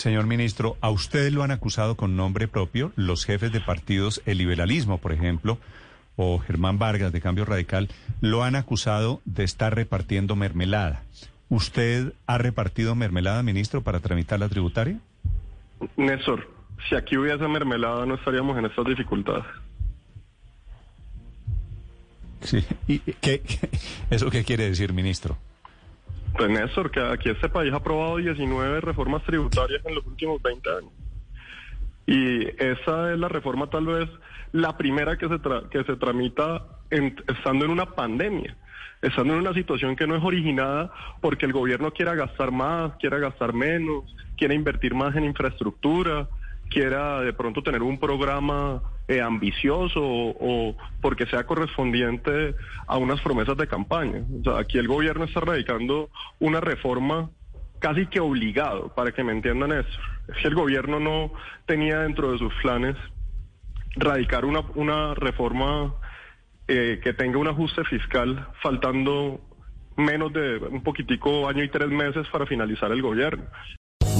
Señor ministro, a usted lo han acusado con nombre propio los jefes de partidos, el liberalismo, por ejemplo, o Germán Vargas de Cambio Radical, lo han acusado de estar repartiendo mermelada. ¿Usted ha repartido mermelada, ministro, para tramitar la tributaria? Néstor, si aquí hubiese mermelada no estaríamos en estas dificultades. Sí. ¿Y qué, eso qué quiere decir, ministro? Pues Néstor, que aquí este país ha aprobado 19 reformas tributarias en los últimos 20 años. Y esa es la reforma tal vez la primera que se, que se tramita estando en una pandemia, estando en una situación que no es originada porque el gobierno quiera gastar más, quiera gastar menos, quiera invertir más en infraestructura, quiera de pronto tener un programa eh, ambicioso o, porque sea correspondiente a unas promesas de campaña. O sea, aquí el gobierno está radicando una reforma casi que obligado, para que me entiendan eso. Es que el gobierno no tenía dentro de sus planes radicar una, una reforma eh, que tenga un ajuste fiscal faltando menos de un poquitico año y tres meses para finalizar el gobierno.